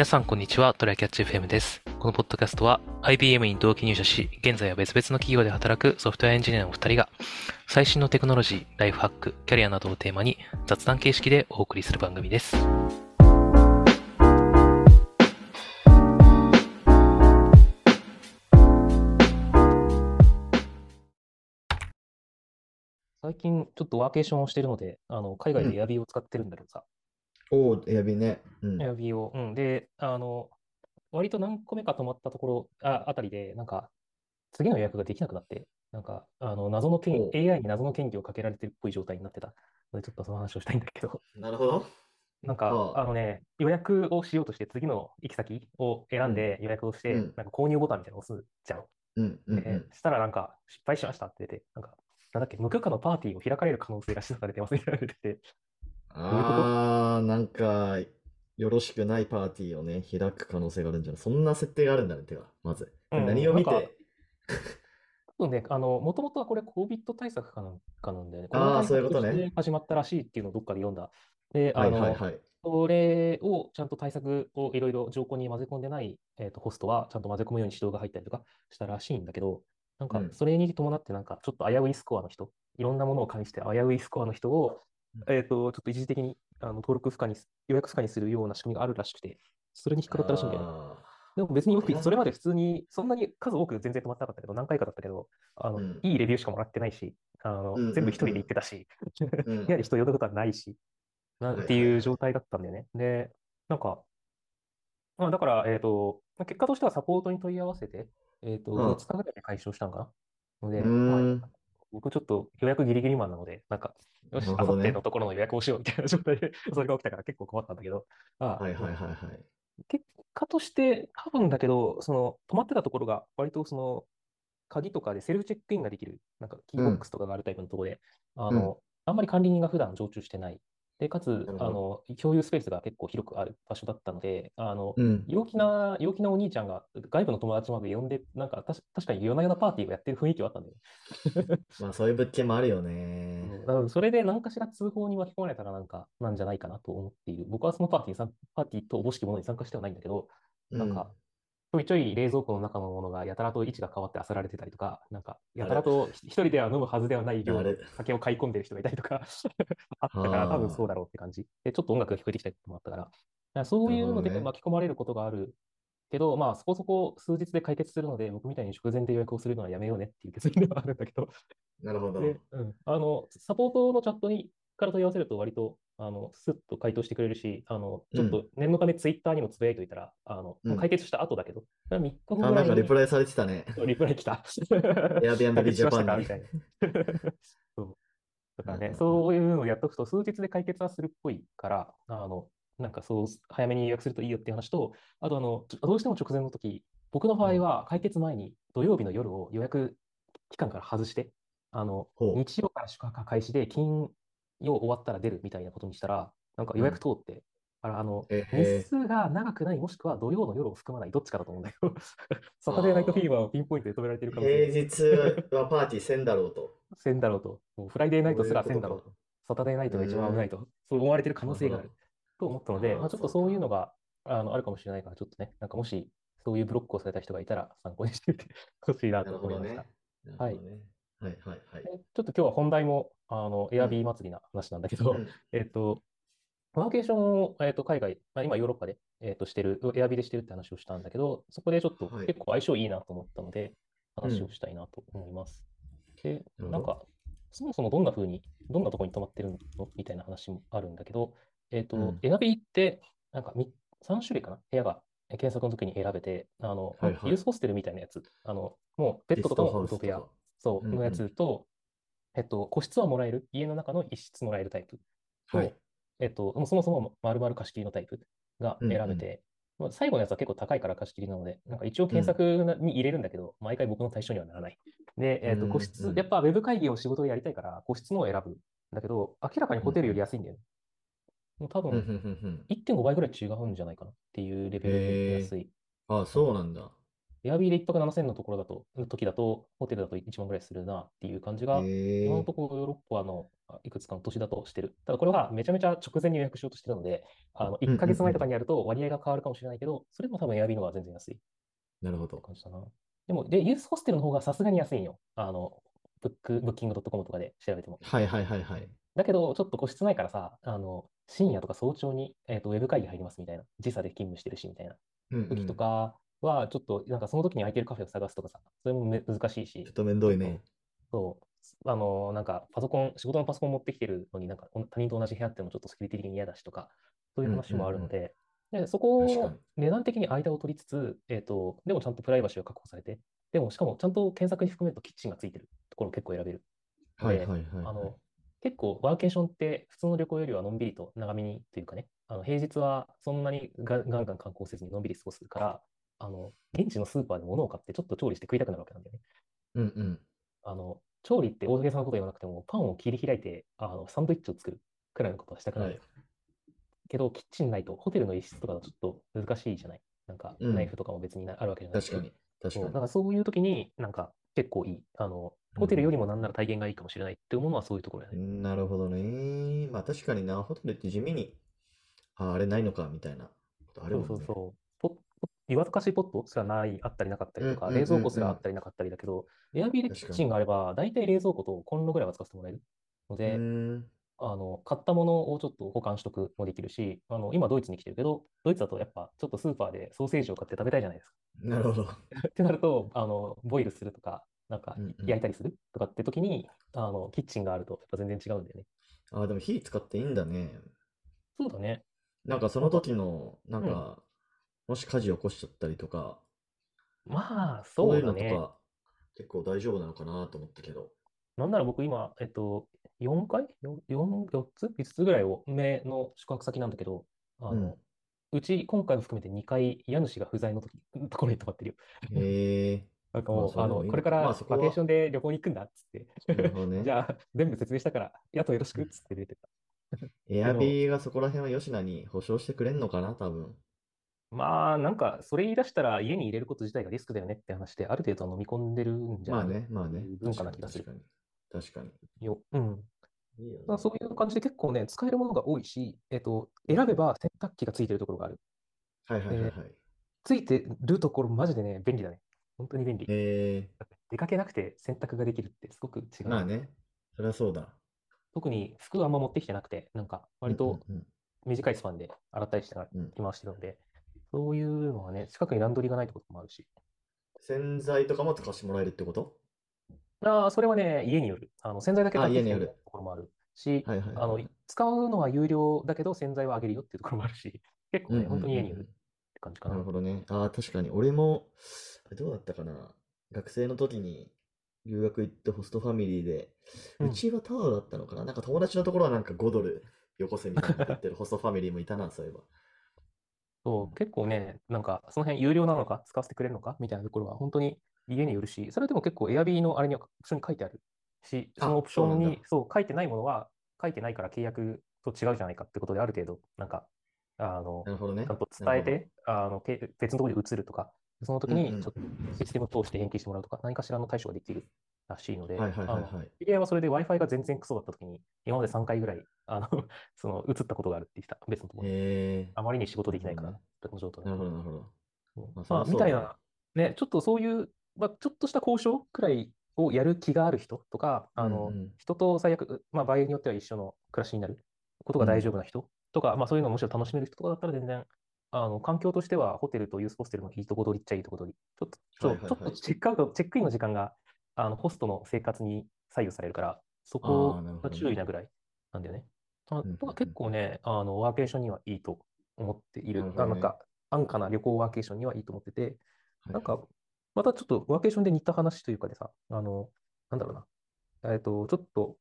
皆さん、こんにちは。トライキャッチ FM です。このポッドキャストは IBM に同期入社し、現在は別々の企業で働くソフトウェアエンジニアのお二人が、最新のテクノロジー、ライフハック、キャリアなどをテーマに雑談形式でお送りする番組です。最近ちょっとワーケーションをしているので、あの海外でエアビーを使ってるんだけどさ、おお、エアビーね。うん。エアビーを。うん。で、あの、割と何個目か泊まったところ、あ、あたりで、なんか、次の予約ができなくなって、なんか、あの、謎の権 AI に謎の権利をかけられてるっぽい状態になってたので、ちょっとその話をしたいんだけど、なるほど。なんか、あのね、予約をしようとして、次の行き先を選んで予約をして、うんなんか購入ボタンみたいなのを押すじゃん。うんうんうでん。したらなんか、失敗しましたって出て、なんか、なんだっけ、無許可のパーティーを開かれる可能性が示唆されてますみたいな出てて、ああ、なんか、よろしくないパーティーをね、開く可能性があるんじゃない？そんな設定があるんだね、てか、まず。うん何を見なんかて、多分ね、あの、もともとはこれ COVID 対策かなんかなんだよね。あーコロナ対そういうことね策として始まったらしいっていうのをどっかで読んだ。で、あはいの、はいはい。それをちゃんと対策をいろいろ条項に混ぜ込んでない、えーと、ホストはちゃんと混ぜ込むように指導が入ったりとかしたらしいんだけど、なんかうんそれに伴ってなんかちょっと危ういスコアの人、いろんなものを介して危ういスコアの人を、えっと、ちょっと一時的にあの登録不可にす、予約不可にするような仕組みがあるらしくて、それに引っかかったらしいんだよね。あでも別に僕、いやそれまで普通に、そんなに数多く全然止まってなかったけど、何回かだったけど、あの、うん。いいレビューしかもらってないし、あの、うん。うん全部一人で行ってたし、うん。部屋に人呼んだことはないし、なはいっていう状態だったんだよね。で、なんか、まあ、だから、えっと、まあ結果としてはサポートに問い合わせて、えっと、うん。2日ぐらいで解消したのかな。ので、うーん。まあ僕ちょっと予約ギリギリマンなので、なんか、よし、あさってのところの予約をしようみたいな状態で、それが起きたから結構困ったんだけど、まあはいはいはいはい。結果として、多分だけど、その、泊まってたところが、割とその、鍵とかでセルフチェックインができる、なんかキーボックスとかがあるタイプのところで、あの、あんまり管理人が普段常駐してない。で、かつ、ほどあの、共有スペースが結構広くある場所だったので、あの、うん。陽気な、陽気なお兄ちゃんが外部の友達まで呼んで、なんかたし確かに夜な夜なパーティーをやってる雰囲気はあったんだよね。まあそういう物件もあるようんね。だからそれで何かしら通報に巻き込まれたらなんかなんじゃないかなと思っている。僕はそのパーティーに参パーティーとおぼしきものに参加してはないんだけど、なんか、ちょいちょい冷蔵庫の中のものがやたらと位置が変わって漁られてたりとか、なんか、やたらとひ一人では飲むはずではない量の酒を買い込んでる人がいたりとか あったから、多分そうだろうって感じ。で、ちょっと音楽が聞こえてきたりとかもあったから、だからそういうので巻き込まれることがあるけど、まあ、そこそこ数日で解決するので、僕みたいに直前で予約をするのはやめようねっていう結論ではあるんだけど、なるほど。で、うん、あの、サポートのチャットにから問い合わせると割と、あの、スッと回答してくれるし、あの、ちょっと念のためツイッターにもつぶやいておいたら、あの、うん解決した後だけど、3日後ぐあ、ないんかリプライされてたね。リプライ来た。Airbnb 解決しましたか Japan にみたいな。そう。だからね、うんそういうのをやっとくと、数日で解決はするっぽいから、あの、なんかそう、早めに予約するといいよっていう話と、あと、あの、ちょどうしても直前の時、僕の場合は解決前に土曜日の夜を予約期間から外して、あの、ほう日曜から宿泊開始で、金曜終わったら出るみたいなことにしたら、なんか予約通って、あらあの、日数が長くない、もしくは土曜の夜を含まない、どっちかだと思うんだけど、サタデーナイトフィーバーをピンポイントで止められてる可能性平が日はパーティーせんだろうと。せんだろうと、もうフライデーナイトすらせんだろうと、サタデーナイトが一番危ないと、そう思われてる可能性がある。と思ったので、まあ、ちょっとそういうのがあのあるかもしれないから、ちょっとね、なんかもしそういうブロックをされた人がいたら参考にしてみてほしいなと思いました。ね。なるほどね。はいはいはい。でちょっと今日は本題もあのエアビー祭りな話なんだけど、うん。えっと、ワーケーションを、えっと、海外、まあ、今ヨーロッパで、えっと、してる、エアビーでしてるって話をしたんだけど、そこでちょっとはい。結構相性いいなと思ったので、話をしたいなと思います。で、なんか、そもそもどんな風に、どんなところに泊まってるのみたいな話もあるんだけど、えっと、うん。エアビーって、なんかみ3種類かな？部屋がえ検索の時に選べて、あの、はいはい。ユースホステルみたいなやつ、あの、もうベッドとかもゲストハウスフード部屋。そう、のやつと、えっと、個室はもらえる、家の中の一室もらえるタイプと、はい。えっと、もうそもそも丸々貸し切りのタイプが選べて、まあ最後のやつは結構高いから貸し切りなので、なんか一応検索なに入れるんだけど、毎回僕の対象にはならない。で、えっと、うん個室う、んやっぱウェブ会議を仕事でやりたいから、個室のを選ぶんだけど、明らかにホテルより安いんだよね。もう多分、うんうんうんうん1.5倍ぐらい違うんじゃないかなっていうレベルで安い。あ、そうなんだ。エアビーで1泊7000のところだと、の時だと、ホテルだと1万ぐらいするなっていう感じが、えー、今のところヨーロッパのあいくつかの都市だとしてる。ただこれはめちゃめちゃ直前に予約しようとしてるので、あの1ヶ月前とかにやると割合が変わるかもしれないけど、それでも多分エアビーの方が全然安いなるほど。感じだな。でも、で、ユースホステルの方がさすがに安いんよ。あの、ブック、ブッキングドットコムとかで調べても。はいはいはいはい。だけど、ちょっと個室ないからさ、あの、深夜とか早朝に、えーと、ウェブ会議入りますみたいな、時差で勤務してるしみたいなうん、うん。時とかは、ちょっと、なんかその時に空いてるカフェを探すとかさ、それもめ難しいしちょっ、とめんどいね。そう、あの、なんかパソコン、仕事のパソコン持ってきてるのになんか他人と同じ部屋ってもちょっとセキュリティ的に嫌だしとか、そういう話もあるので、でそこを値段的に間を取りつつ、えっと、でもちゃんとプライバシーが確保されて、でもしかもちゃんと検索に含めるとキッチンがついてるところを結構選べる。はいはいはい、はい。あの結構ワーケーションって普通の旅行よりはのんびりと長めにというかね、あの平日はそんなにガガンガン観光せずにのんびり過ごすから、あの現地のスーパーで物を買ってちょっと調理して食いたくなるわけなんだよね。うんうん。あの調理って大げさなこと言わなくても、パンを切り開いてあのサンドイッチを作るくらいのことはしたくなる。はい。けど、キッチンないと、ホテルの一室とかだとちょっと難しいじゃない。なんか、うんナイフとかも別になあるわけじゃないし確かに。確そうかに。だからそういう時に、なんか結構いい。あの、ホテルよりもなんなら体験がいいかもしれないって思うのはそういうところだね。なるほどね。まあ確かにな、ホテルって地味に、あ、あれないのかみたいなことあるそうもんね。そう湯沸かしポットすらない、あったりなかったりとか、うんうんうんうん冷蔵庫すらあったりなかったりだけど、エアビーでキッチンがあれば、大体冷蔵庫とコンロぐらいは使わせてもらえるのうで、ーん。あの、買ったものをちょっと保管しとくもできるし、あの、今ドイツに来てるけど、ドイツだとやっぱちょっとスーパーでソーセージを買って食べたいじゃないですか。なるほど。ってなると、あの、ボイルするとか、なんかうんうん焼いたりするとかって時に、あの、キッチンがあるとやっぱ全然違うんだよね。あ、でも火使っていいんだね。そうだね。なんかその時の、なんか、もし火事起こしちゃったりとか、まあ、そうそだね。いううのとか、結構大丈夫なのかなと思ったけど。なんなら僕今、えっと、4回 ?4、4, 4つ ?5 つぐらいを目の宿泊先なんだけど、あの、うち今回も含めて2回家主が不在の時ところに泊まってるよ。へえ なんかもう、あもいいこれからバまあそこはケーションで旅行に行くんだっつって、なるほどね じゃあ全部説明したから、あとよろしくっつって出てた。エアビーがそこら辺は吉野に保証してくれんのかな、多分。まあ、なんか、それ言い出したら家に入れること自体がリスクだよねって話で、ある程度は飲み込んでるんじゃないまあね、まあね。文化な気がする確かに。確かに。よ。うん。いいよねまあ、そういう感じで結構ね、使えるものが多いし、えっと、選べば洗濯機がついてるところがある。はいはいはいはい。ついてるところ、マジでね、便利だね。本当に便利。え出かけなくて洗濯ができるってすごく違ー、う。まあね。そりゃそうだ。特に服あんま持ってきてなくて、なんか割とうんうん短いスパンで洗ったりしてうん着回してるので、そういうのはね、近くにランドリーがないところもあるし。洗剤とかも貸してもらえるってこと？ああ、それはね、家による。あの洗剤だけ買ってきてあ家によるところもあるし、はいはいはい。あの使うのは有料だけど洗剤はあげるよっていうところもあるし、結構ね、うんうんうんうん本当に家によるって感じかな。なるほどね。ああ、確かに。俺も、あれどうだったかな？学生の時に留学行ってホストファミリーで、ううんちはタワーだったのかな？なんか友達のところはなんか5ドルよこせみたいな言ってるホストファミリーもいたな、そういえば。そう、結構ね、なんかその辺有料なのか、使わせてくれるのかみたいなところは本当に家によるし、それでも結構 Airb のあれにはオプションに書いてあるし、あそのオプションにそう書いてないものは書いてないから契約と違うじゃないかってことである程度、なんか、あのな、るほどね。ちゃんと伝えて、あのけ別のところに移るとか、その時にちょっとシステムを通して返金してもらうとか、何かしらの対処ができるらしいので、はいはいはいあのはい。知り合いはそれで Wi-Fi が全然クソだった時に、今まで3回ぐらい、あの、その、移ったことがあるって言ってた、別のところに。えあまりに仕事できないからなる、別の状態ー、なるほどなるほど。まあみたいな、ね、ちょっとそういう、まあ、ちょっとした交渉くらいをやる気がある人とか、あの、うんうん。人と最悪、まあ、場合によっては一緒の暮らしになることが大丈夫な人とか、まあ、そういうのをむしろ楽しめる人とかだったら全然、あの、環境としてはホテルとユースホステルのいいとこ取りっちゃいいとこ取り、ちょっと、ちょっとチェックアウト、チェックインの時間が、あの、ホストの生活に左右されるから、そあこが注意なぐらいなんだよね。あとは結構ね、あの、ワーケーションにはいいと思っている。なねあなんか、安価な旅行ワーケーションにはいいと思ってて、はいなんか、またちょっとワーケーションで似た話というかでさ、あの、なんだろうな、えっと、ちょっと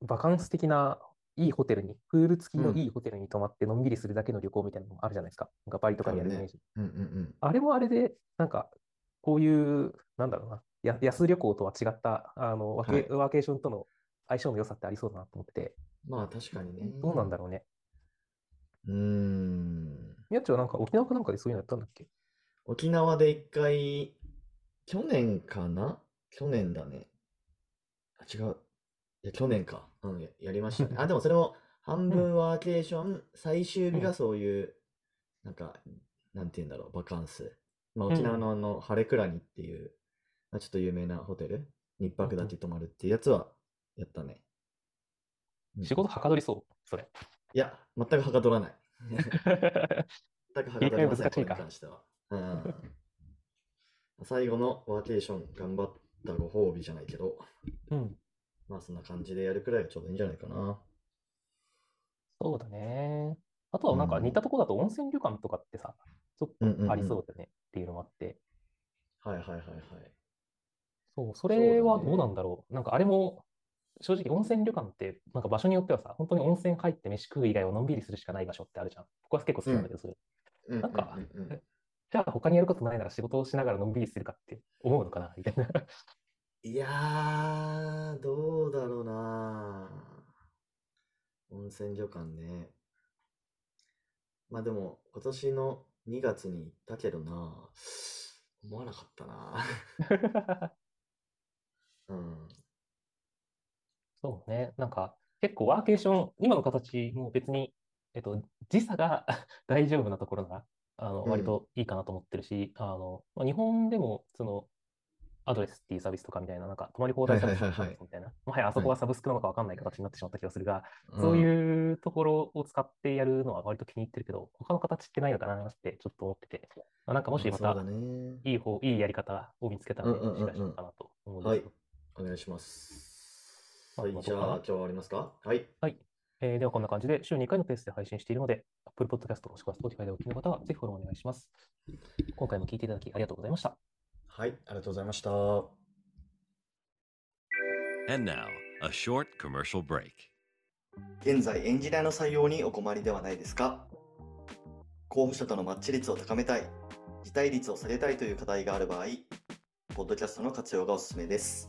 バカンス的ないいホテルに、プール付きのいいホテルに泊まってのんびりするだけの旅行みたいなのもあるじゃないですか。なんかバリとかにやるイメージ。うんうんうん。あれもあれで、なんか、こういう、なんだろうな、や安旅行とは違った、あの、ワーケ、はいワーケーションとの相性の良さってありそうだなと思ってて、まあ確かにね。どうなんだろうね。うーん。みやっちはなんか沖縄かなんかでそういうのやったんだっけ？沖縄で一回去年かな？去年だね。あ、違う。いや、去年か。うん、ややりましたね。あ、でもそれも半分ワーケーション、最終日がそういう、なんか、なんて言うんだろう、バカンス。まあ、沖縄のあの、晴れ倉にっていう、まあ、ちょっと有名なホテル、日泊だけ泊まるっていうやつはやったね。うん仕事はかどりそう、それ。いや、全くはかどらない。全くはかどりません、これに関しては。うん。最後のワーケーション頑張ったご褒美じゃないけど、うん。まあそんな感じでやるくらいがちょうどいいんじゃないかな。そうだね。あとはなんか似たとこだと温泉旅館とかってさ、ちょっうんうんうんとありそうだよねっていうのもあって。はいはいはいはい。そう、それはどうなんだろう。なんかあれも、正直温泉旅館って、なんか場所によってはさ、本当に温泉入って飯食う以外はのんびりするしかない場所ってあるじゃん。僕は結構好きなんだけど、それ。うんなんかうんうんうんじゃあ他にやることないなら仕事をしながらのんびりするかって思うのかなみたいな。いやー、どうだろうな。温泉旅館ね。まあでも、今年の2月に行ったけどな、思わなかったな。うん。そうね。なんか結構ワーケーション、今の形も別に、えっと、時差が 大丈夫なところが、あの、うん割といいかなと思ってるし、あの、まあ、日本でも、その、アドレスっていうサービスとかみたいな、なんか、泊まり放題サービスはいはいはいはいみたいな、もはやあそこはサブスクなのかわかんない形になってしまった気がするが、うんそういうところを使ってやるのは割と気に入ってるけど、他の形ってないのかなってちょっと思ってて、まあ、なんかもしまたそうだね。いい方、いいやり方を見つけたらんうんうんうんシェアしようかなと思うんではいすけど。。お願いします。まあはい、じゃあ今日は終わりますか？はい。はい。えーではこんな感じで週2回のペースで配信しているので、Apple Podcast もしくは Spotify でお聞きの方はぜひフォローお願いします。今回も聞いていただきありがとうございました。はい、ありがとうございました。And now, a short commercial break. 現在エンジニアの採用にお困りではないですか？候補者とのマッチ率を高めたい、辞退率を下げたいという課題がある場合、ポッドキャストの活用がおすすめです。